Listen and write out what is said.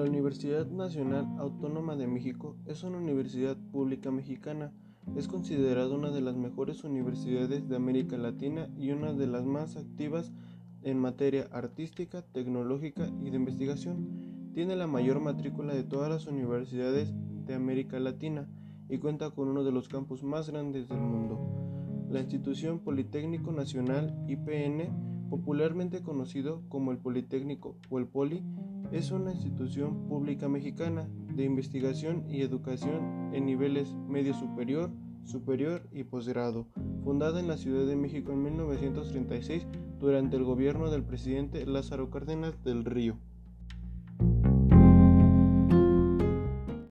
La Universidad Nacional Autónoma de México es una universidad pública mexicana. Es considerada una de las mejores universidades de América Latina y una de las más activas en materia artística, tecnológica y de investigación. Tiene la mayor matrícula de todas las universidades de América Latina y cuenta con uno de los campus más grandes del mundo. La institución Politécnico Nacional IPN, popularmente conocido como el Politécnico o el Poli, es una institución pública mexicana de investigación y educación en niveles medio superior, superior y posgrado, fundada en la Ciudad de México en 1936 durante el gobierno del presidente Lázaro Cárdenas del Río.